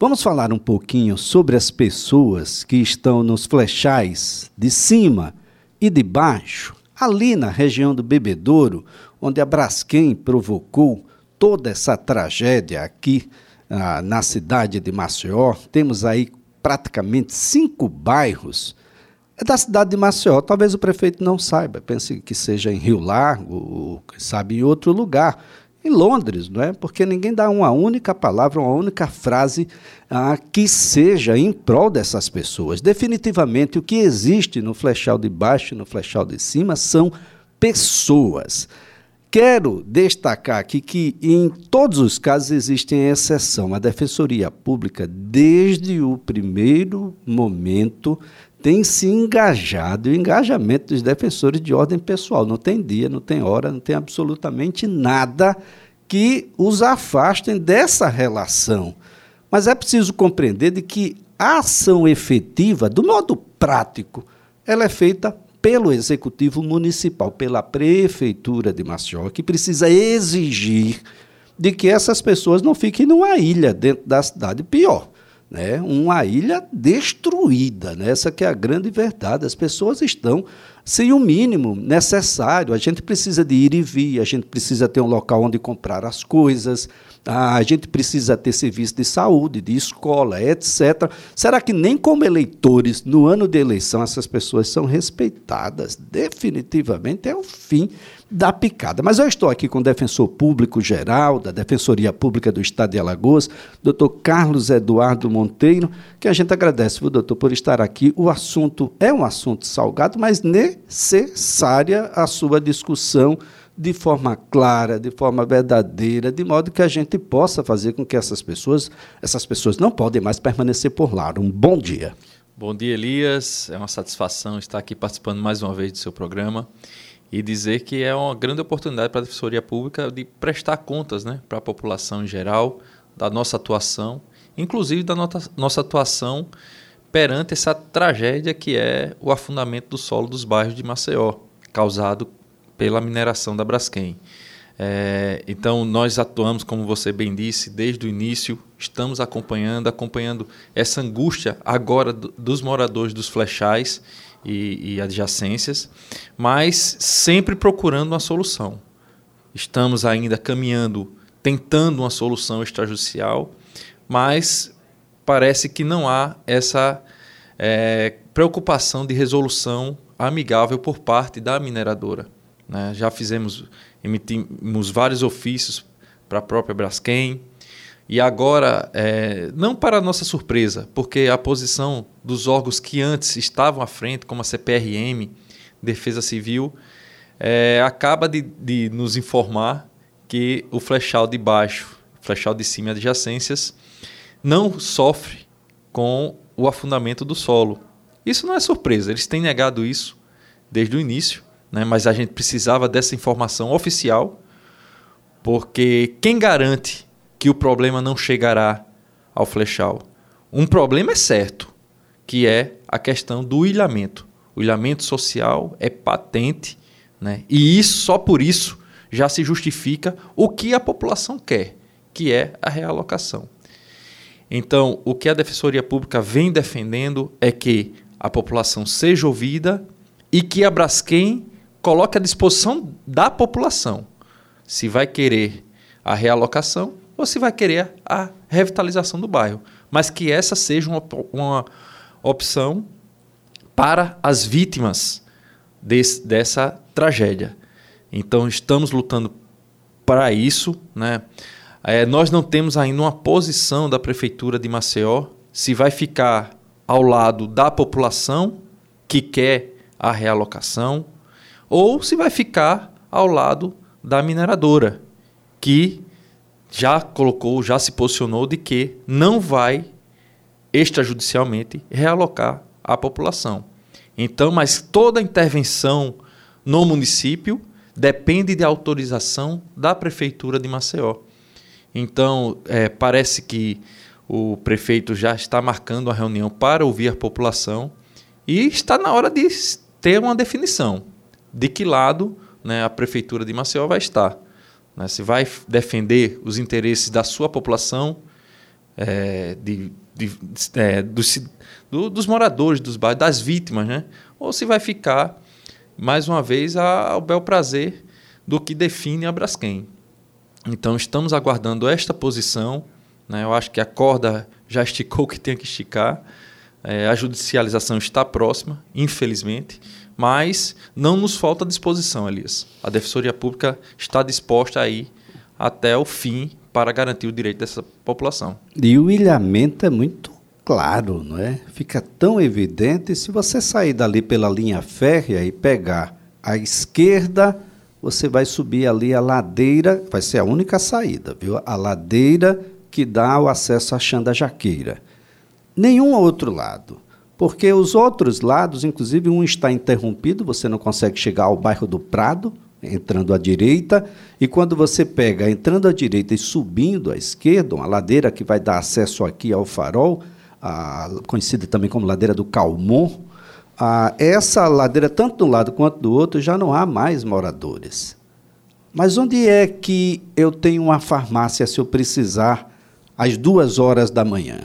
Vamos falar um pouquinho sobre as pessoas que estão nos flechais de cima e de baixo, ali na região do Bebedouro, onde a Braskem provocou toda essa tragédia aqui ah, na cidade de Maceió. Temos aí praticamente cinco bairros é da cidade de Maceió. Talvez o prefeito não saiba, pense que seja em Rio Largo, ou sabe em outro lugar em Londres, não é? Porque ninguém dá uma única palavra, uma única frase ah, que seja em prol dessas pessoas. Definitivamente, o que existe no flechal de baixo e no flechal de cima são pessoas. Quero destacar aqui que em todos os casos existe exceção. A Defensoria Pública, desde o primeiro momento, tem se engajado, o engajamento dos defensores de ordem pessoal. Não tem dia, não tem hora, não tem absolutamente nada que os afastem dessa relação. Mas é preciso compreender de que a ação efetiva, do modo prático, ela é feita pelo Executivo Municipal, pela Prefeitura de Maceió, que precisa exigir de que essas pessoas não fiquem numa ilha dentro da cidade. Pior, né? uma ilha destruída. Né? Essa que é a grande verdade. As pessoas estão sem o mínimo necessário. A gente precisa de ir e vir, a gente precisa ter um local onde comprar as coisas, a gente precisa ter serviço de saúde, de escola, etc. Será que nem como eleitores, no ano de eleição, essas pessoas são respeitadas? Definitivamente é o fim da picada. Mas eu estou aqui com o defensor público geral da Defensoria Pública do Estado de Alagoas, doutor Carlos Eduardo Monteiro, que a gente agradece, viu, doutor, por estar aqui. O assunto é um assunto salgado, mas necessária a sua discussão de forma clara, de forma verdadeira, de modo que a gente possa fazer com que essas pessoas, essas pessoas não podem mais permanecer por lá. Um bom dia. Bom dia, Elias. É uma satisfação estar aqui participando mais uma vez do seu programa e dizer que é uma grande oportunidade para a Defensoria Pública de prestar contas né, para a população em geral da nossa atuação, inclusive da nossa atuação perante essa tragédia que é o afundamento do solo dos bairros de Maceió, causado pela mineração da Braskem. É, então, nós atuamos, como você bem disse, desde o início, estamos acompanhando, acompanhando essa angústia agora dos moradores dos flechais e, e adjacências, mas sempre procurando uma solução. Estamos ainda caminhando, tentando uma solução extrajudicial, mas parece que não há essa é, preocupação de resolução amigável por parte da mineradora. Né? Já fizemos, emitimos vários ofícios para a própria Braskem, e agora, é, não para nossa surpresa, porque a posição dos órgãos que antes estavam à frente, como a CPRM, Defesa Civil, é, acaba de, de, nos informar que o flechal de baixo, flechal de cima e adjacências, não sofre com o afundamento do solo. Isso não é surpresa, eles têm negado isso desde o início, né? mas a gente precisava dessa informação oficial, porque quem garante que o problema não chegará ao flechal. Um problema é certo, que é a questão do ilhamento. O ilhamento social é patente, né? e isso só por isso já se justifica o que a população quer, que é a realocação. Então, o que a Defensoria Pública vem defendendo é que a população seja ouvida e que a Braskem coloque à disposição da população se vai querer a realocação ou se vai querer a revitalização do bairro. Mas que essa seja uma, uma opção para as vítimas desse, dessa tragédia. Então, estamos lutando para isso. Né? É, nós não temos ainda uma posição da Prefeitura de Maceió se vai ficar ao lado da população que quer a realocação ou se vai ficar ao lado da mineradora que já colocou, já se posicionou de que não vai extrajudicialmente realocar a população. Então, mas toda intervenção no município depende de autorização da prefeitura de Maceió. Então, é, parece que o prefeito já está marcando a reunião para ouvir a população e está na hora de ter uma definição de que lado né, a prefeitura de Maceió vai estar. Né? Se vai defender os interesses da sua população, é, de, de, é, dos, do, dos moradores dos bairros, das vítimas, né? ou se vai ficar, mais uma vez, ao bel prazer do que define a Braskem. Então, estamos aguardando esta posição. Né? Eu acho que a corda já esticou o que tem que esticar. É, a judicialização está próxima, infelizmente, mas não nos falta disposição, Elias. A Defensoria Pública está disposta a ir até o fim para garantir o direito dessa população. E o ilhamento é muito claro, não é? Fica tão evidente se você sair dali pela linha férrea e pegar a esquerda, você vai subir ali a ladeira, vai ser a única saída, viu? A ladeira que dá o acesso à Xanda Jaqueira. Nenhum outro lado. Porque os outros lados, inclusive um está interrompido, você não consegue chegar ao bairro do Prado, entrando à direita, e quando você pega entrando à direita e subindo à esquerda, uma ladeira que vai dar acesso aqui ao farol, a, conhecida também como ladeira do Calmon, a, essa ladeira, tanto de um lado quanto do outro, já não há mais moradores. Mas onde é que eu tenho uma farmácia se eu precisar às duas horas da manhã?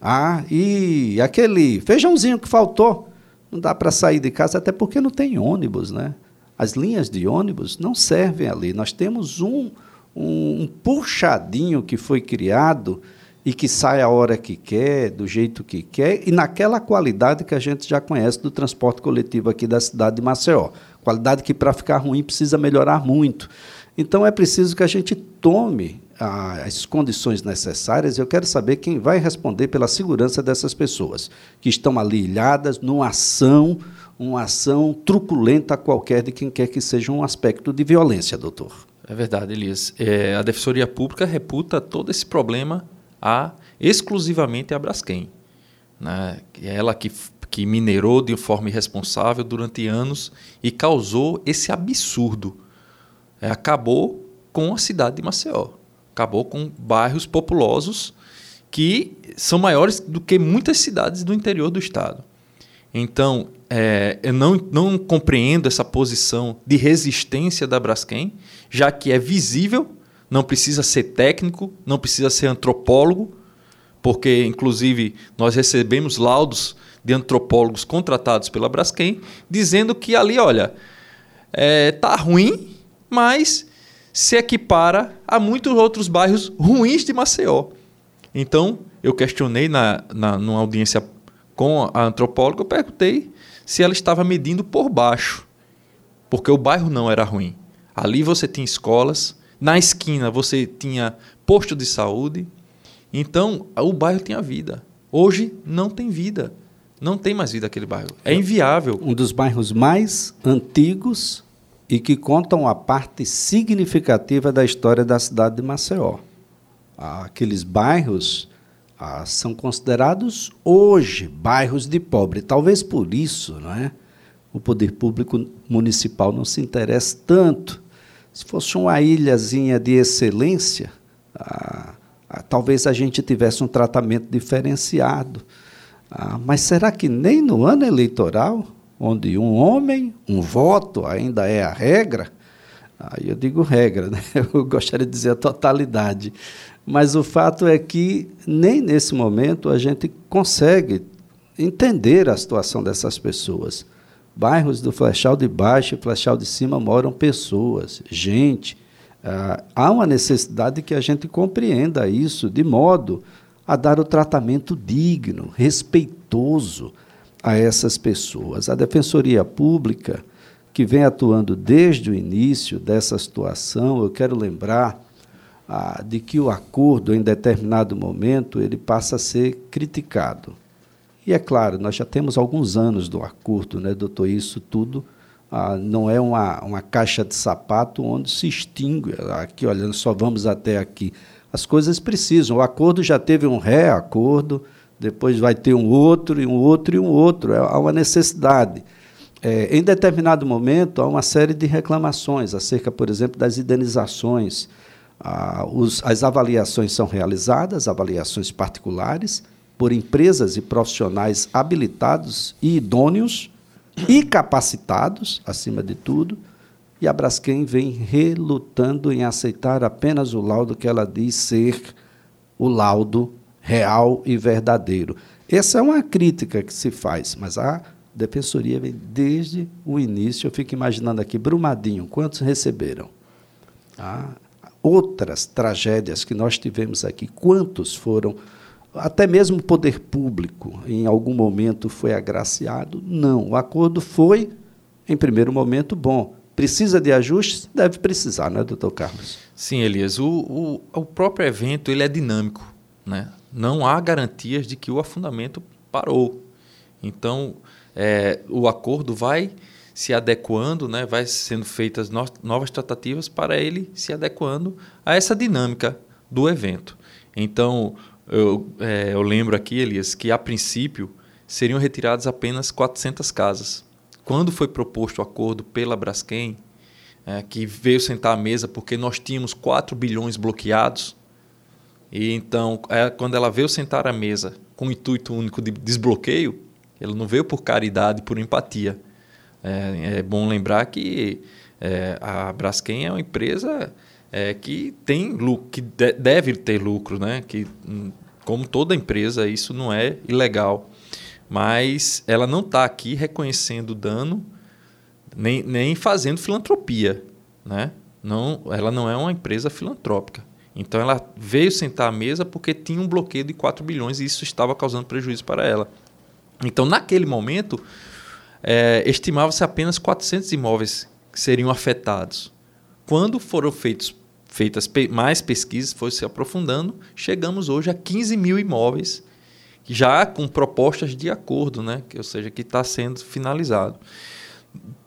Ah, e aquele feijãozinho que faltou, não dá para sair de casa, até porque não tem ônibus, né? As linhas de ônibus não servem ali. Nós temos um, um, um puxadinho que foi criado e que sai a hora que quer, do jeito que quer, e naquela qualidade que a gente já conhece do transporte coletivo aqui da cidade de Maceió. Qualidade que, para ficar ruim, precisa melhorar muito. Então, é preciso que a gente tome as condições necessárias. Eu quero saber quem vai responder pela segurança dessas pessoas que estão ali ilhadas numa ação uma ação truculenta qualquer de quem quer que seja um aspecto de violência, doutor. É verdade, Elias. É, a Defensoria Pública reputa todo esse problema a exclusivamente a Braskem. Né? É ela que, que minerou de forma irresponsável durante anos e causou esse absurdo. É, acabou com a cidade de Maceió. Acabou com bairros populosos que são maiores do que muitas cidades do interior do estado. Então, é, eu não, não compreendo essa posição de resistência da Braskem, já que é visível, não precisa ser técnico, não precisa ser antropólogo, porque, inclusive, nós recebemos laudos de antropólogos contratados pela Braskem, dizendo que ali, olha, é, tá ruim, mas se equipara a muitos outros bairros ruins de Maceió. Então, eu questionei na, na, numa audiência com a antropóloga, eu perguntei se ela estava medindo por baixo, porque o bairro não era ruim. Ali você tinha escolas, na esquina você tinha posto de saúde, então o bairro tinha vida. Hoje não tem vida. Não tem mais vida aquele bairro. É inviável. Um dos bairros mais antigos e que contam a parte significativa da história da cidade de Maceió. Aqueles bairros ah, são considerados hoje bairros de pobre. Talvez por isso não é? o poder público municipal não se interessa tanto. Se fosse uma ilhazinha de excelência, ah, ah, talvez a gente tivesse um tratamento diferenciado. Ah, mas será que nem no ano eleitoral, onde um homem, um voto ainda é a regra, aí eu digo regra, né? eu gostaria de dizer a totalidade, mas o fato é que nem nesse momento a gente consegue entender a situação dessas pessoas. Bairros do Flechal de Baixo e Flechal de Cima moram pessoas, gente. Ah, há uma necessidade que a gente compreenda isso de modo a dar o tratamento digno, respeitoso a essas pessoas. A Defensoria Pública, que vem atuando desde o início dessa situação, eu quero lembrar ah, de que o acordo, em determinado momento, ele passa a ser criticado. E é claro, nós já temos alguns anos do acordo, né, doutor? Isso tudo ah, não é uma, uma caixa de sapato onde se extingue. Aqui, olha, só vamos até aqui. As coisas precisam. O acordo já teve um ré-acordo, depois vai ter um outro, e um outro, e um outro. É, há uma necessidade. É, em determinado momento, há uma série de reclamações acerca, por exemplo, das indenizações ah, os, as avaliações são realizadas, avaliações particulares, por empresas e profissionais habilitados e idôneos e capacitados, acima de tudo, e a Braskem vem relutando em aceitar apenas o laudo que ela diz ser o laudo real e verdadeiro. Essa é uma crítica que se faz, mas a defensoria vem desde o início. Eu fico imaginando aqui, Brumadinho, quantos receberam? Ah, outras tragédias que nós tivemos aqui, quantos foram? Até mesmo o poder público, em algum momento, foi agraciado? Não. O acordo foi, em primeiro momento, bom. Precisa de ajustes? Deve precisar, não é, doutor Carlos? Sim, Elias. O, o, o próprio evento ele é dinâmico. Né? Não há garantias de que o afundamento parou. Então, é, o acordo vai se adequando, né, vai sendo feitas no, novas tratativas para ele se adequando a essa dinâmica do evento. Então, eu, é, eu lembro aqui, Elias, que a princípio seriam retiradas apenas 400 casas. Quando foi proposto o acordo pela Braskem, é, que veio sentar à mesa porque nós tínhamos 4 bilhões bloqueados, e então, é, quando ela veio sentar à mesa com o intuito único de desbloqueio, ela não veio por caridade, por empatia. É, é bom lembrar que é, a Braskem é uma empresa é, que tem lucro, que de, deve ter lucro, né? Que hum, como toda empresa isso não é ilegal, mas ela não está aqui reconhecendo dano nem, nem fazendo filantropia, né? Não, ela não é uma empresa filantrópica. Então ela veio sentar à mesa porque tinha um bloqueio de 4 bilhões e isso estava causando prejuízo para ela. Então, naquele momento, é, estimava-se apenas 400 imóveis que seriam afetados. Quando foram feitos, feitas mais pesquisas, foi se aprofundando, chegamos hoje a 15 mil imóveis, já com propostas de acordo, né? ou seja, que está sendo finalizado.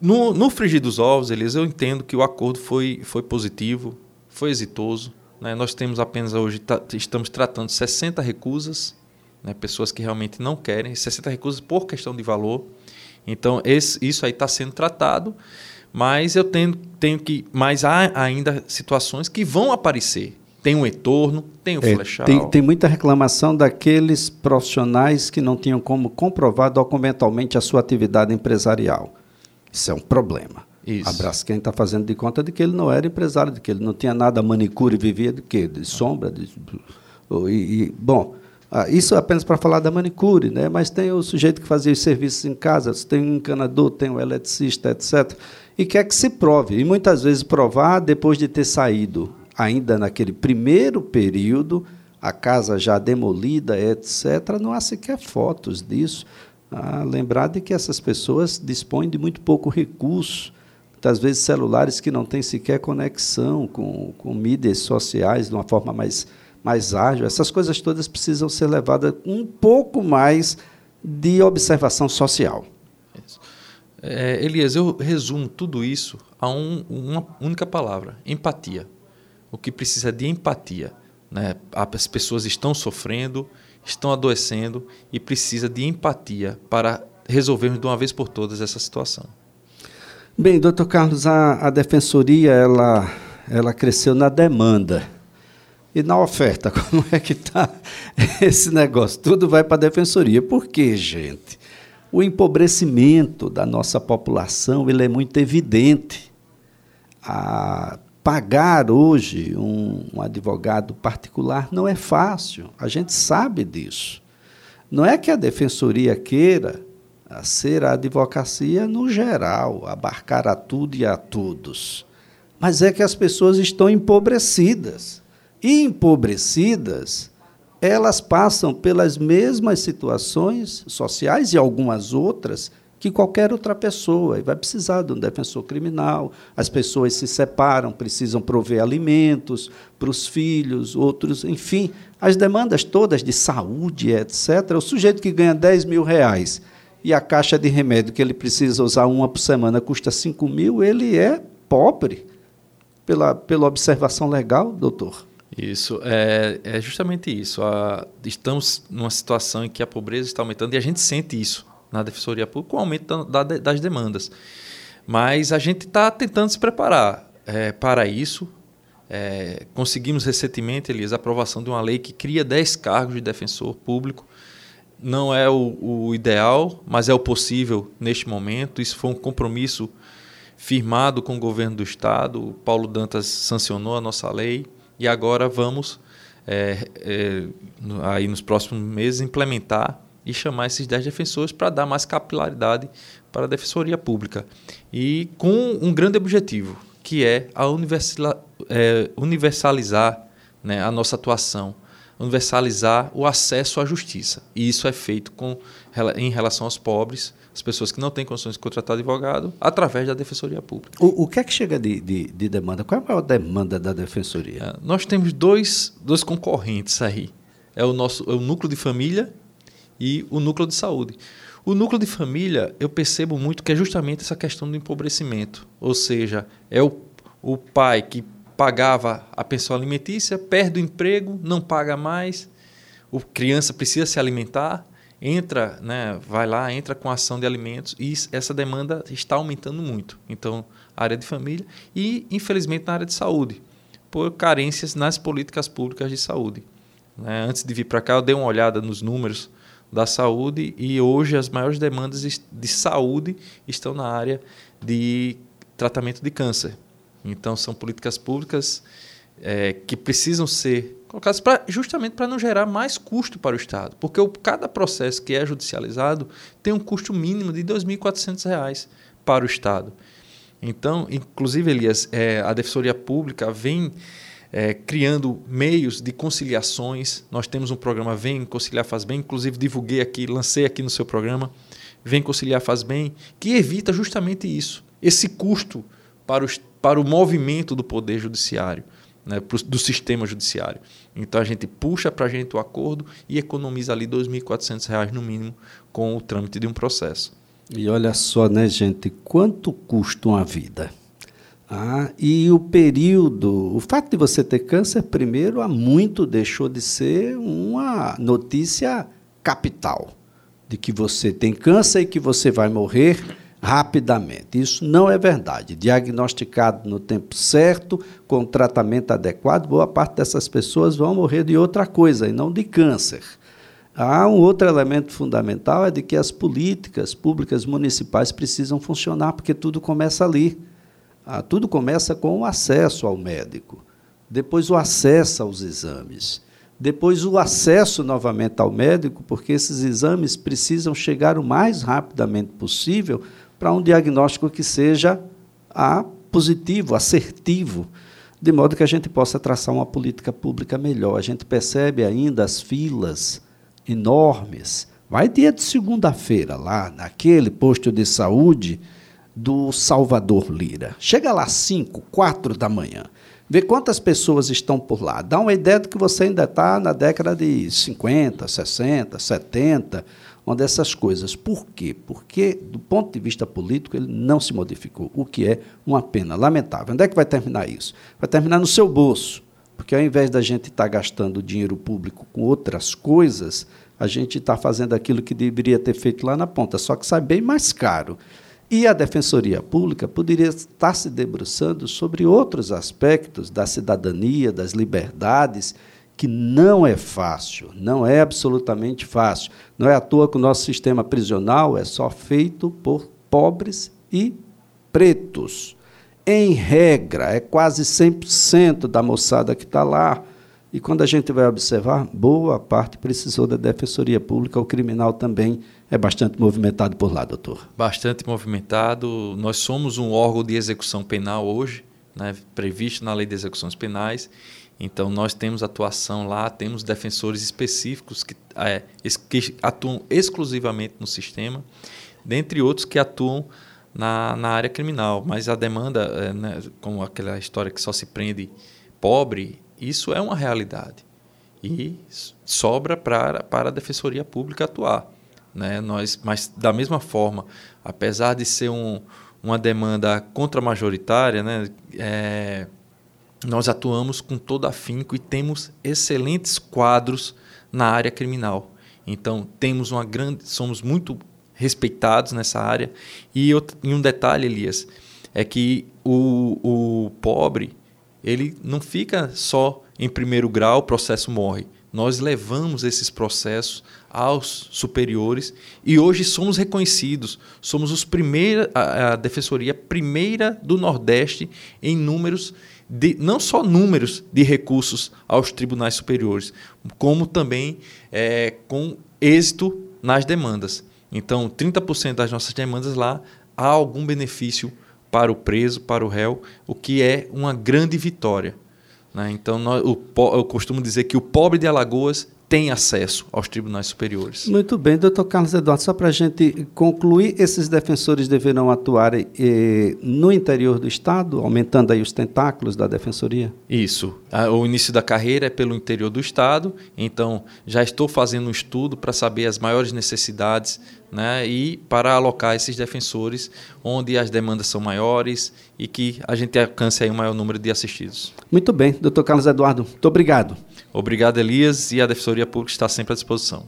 No, no frigir dos ovos, Elias, eu entendo que o acordo foi, foi positivo, foi exitoso. Né? Nós temos apenas hoje, estamos tratando 60 recusas, né, pessoas que realmente não querem, 60 recusas por questão de valor. Então, esse, isso aí está sendo tratado, mas eu tenho, tenho que. Mas há ainda situações que vão aparecer. Tem um retorno, tem o é, flechal. Tem, tem, muita reclamação daqueles profissionais que não tinham como comprovar documentalmente a sua atividade empresarial. Isso é um problema. Isso. A Braskem está fazendo de conta de que ele não era empresário, de que ele não tinha nada manicure, vivia de quê? De sombra? De, e, e, bom, ah, isso é apenas para falar da manicure, né? mas tem o sujeito que fazia os serviços em casa, tem um encanador, tem um eletricista, etc. E quer que se prove. E muitas vezes provar depois de ter saído, ainda naquele primeiro período, a casa já demolida, etc., não há sequer fotos disso. Ah, lembrar de que essas pessoas dispõem de muito pouco recurso, muitas vezes celulares que não têm sequer conexão com, com mídias sociais de uma forma mais mais ágil, essas coisas todas precisam ser levadas um pouco mais de observação social. É, Elias, eu resumo tudo isso a um, uma única palavra: empatia. O que precisa de empatia. Né? As pessoas estão sofrendo, estão adoecendo e precisa de empatia para resolvermos de uma vez por todas essa situação. Bem, doutor Carlos, a, a defensoria ela, ela cresceu na demanda e na oferta, como é que está esse negócio? Tudo vai para a defensoria. Por quê, gente? O empobrecimento da nossa população ele é muito evidente. A pagar hoje um, um advogado particular não é fácil. A gente sabe disso. Não é que a defensoria queira ser a advocacia no geral, abarcar a tudo e a todos. Mas é que as pessoas estão empobrecidas e empobrecidas, elas passam pelas mesmas situações sociais e algumas outras que qualquer outra pessoa, e vai precisar de um defensor criminal. As pessoas se separam, precisam prover alimentos para os filhos, outros, enfim, as demandas todas de saúde, etc. O sujeito que ganha 10 mil reais e a caixa de remédio que ele precisa usar uma por semana custa 5 mil, ele é pobre. Pela, pela observação legal, doutor? Isso, é, é justamente isso. A, estamos numa situação em que a pobreza está aumentando e a gente sente isso na Defensoria Pública com o aumento da, das demandas. Mas a gente está tentando se preparar é, para isso. É, conseguimos recentemente, Elias, a aprovação de uma lei que cria 10 cargos de defensor público. Não é o, o ideal, mas é o possível neste momento. Isso foi um compromisso firmado com o governo do Estado. O Paulo Dantas sancionou a nossa lei e agora vamos é, é, aí nos próximos meses, implementar e chamar esses 10 defensores para dar mais capilaridade para a defensoria pública. E com um grande objetivo, que é a é, universalizar né, a nossa atuação, universalizar o acesso à justiça. E isso é feito com, em relação aos pobres, as pessoas que não têm condições de contratar advogado, através da Defensoria Pública. O, o que é que chega de, de, de, demanda? Qual é a maior demanda da Defensoria? É, nós temos dois, dois concorrentes aí. É o nosso é o núcleo de família e o núcleo de saúde. O núcleo de família, eu percebo muito que é justamente essa questão do empobrecimento. Ou seja, é o, o pai que pagava a pensão alimentícia, perde o emprego, não paga mais, a criança precisa se alimentar, entra, né, vai lá, entra com ação de alimentos e essa demanda está aumentando muito. Então, área de família e, infelizmente, na área de saúde, por carências nas políticas públicas de saúde. Né? Antes de vir para cá, eu dei uma olhada nos números da saúde e hoje as maiores demandas de saúde estão na área de tratamento de câncer. Então, são políticas públicas é, que precisam ser colocadas pra, justamente para não gerar mais custo para o Estado. Porque o, cada processo que é judicializado tem um custo mínimo de R$ 2.400 para o Estado. Então, inclusive, Elias, é, a Defensoria Pública vem é, criando meios de conciliações. Nós temos um programa Vem Conciliar Faz Bem, inclusive divulguei aqui, lancei aqui no seu programa, Vem Conciliar Faz Bem, que evita justamente isso, esse custo para, os, para o movimento do Poder Judiciário né, do sistema judiciário. Então a gente puxa para a gente o acordo e economiza ali R$ 2.400 no mínimo com o trâmite de um processo. E olha só, né, gente, quanto custa uma vida? Ah, e o período, o fato de você ter câncer, primeiro, há muito deixou de ser uma notícia capital de que você tem câncer e que você vai morrer rapidamente. Isso não é verdade. Diagnosticado no tempo certo, com tratamento adequado, boa parte dessas pessoas vão morrer de outra coisa e não de câncer. Há um outro elemento fundamental é de que as políticas públicas municipais precisam funcionar porque tudo começa ali. Ah, tudo começa com o acesso ao médico, depois o acesso aos exames, depois o acesso novamente ao médico, porque esses exames precisam chegar o mais rapidamente possível para um diagnóstico que seja a positivo, assertivo, de modo que a gente possa traçar uma política pública melhor. A gente percebe ainda as filas enormes. Vai dia de segunda-feira lá naquele posto de saúde do Salvador Lira. Chega lá às 5, 4 da manhã. Vê quantas pessoas estão por lá. Dá uma ideia de que você ainda está na década de 50, 60, 70 uma dessas coisas. Por quê? Porque, do ponto de vista político, ele não se modificou, o que é uma pena lamentável. Onde é que vai terminar isso? Vai terminar no seu bolso, porque ao invés da gente estar tá gastando dinheiro público com outras coisas, a gente está fazendo aquilo que deveria ter feito lá na ponta, só que sai bem mais caro. E a Defensoria Pública poderia estar se debruçando sobre outros aspectos da cidadania, das liberdades, que não é fácil, não é absolutamente fácil. Não é à toa que o nosso sistema prisional é só feito por pobres e pretos. Em regra, é quase 100% da moçada que está lá. E quando a gente vai observar, boa parte precisou da defensoria pública, o criminal também é bastante movimentado por lá, doutor. Bastante movimentado. Nós somos um órgão de execução penal hoje, né, previsto na lei de execuções penais, então, nós temos atuação lá, temos defensores específicos que, é, que atuam exclusivamente no sistema, dentre outros que atuam na, na área criminal. Mas a demanda, é, né, como aquela história que só se prende pobre, isso é uma realidade. E sobra para, para a Defensoria Pública atuar. Né? Nós, mas, da mesma forma, apesar de ser um, uma demanda contra-majoritária, né, é, nós atuamos com todo afinco e temos excelentes quadros na área criminal. Então, temos uma grande, somos muito respeitados nessa área. E, outro, e um detalhe, Elias, é que o, o pobre, ele não fica só em primeiro grau, o processo morre. Nós levamos esses processos aos superiores e hoje somos reconhecidos. Somos os primeira, a, a defensoria primeira do Nordeste em números de, não só números de recursos aos tribunais superiores, como também é, com êxito nas demandas. Então, 30% das nossas demandas lá há algum benefício para o preso, para o réu, o que é uma grande vitória. Né? Então, nós, o, eu costumo dizer que o pobre de Alagoas tem acesso aos tribunais superiores. Muito bem, doutor Carlos Eduardo, só para a gente concluir, esses defensores deverão atuar eh, no interior do Estado, aumentando aí os tentáculos da defensoria? Isso. O início da carreira é pelo interior do Estado, então já estou fazendo um estudo para saber as maiores necessidades né, e para alocar esses defensores onde as demandas são maiores e que a gente alcance aí um maior número de assistidos. Muito bem, doutor Carlos Eduardo, muito obrigado. Obrigado, Elias, e a Defensoria Pública está sempre à disposição.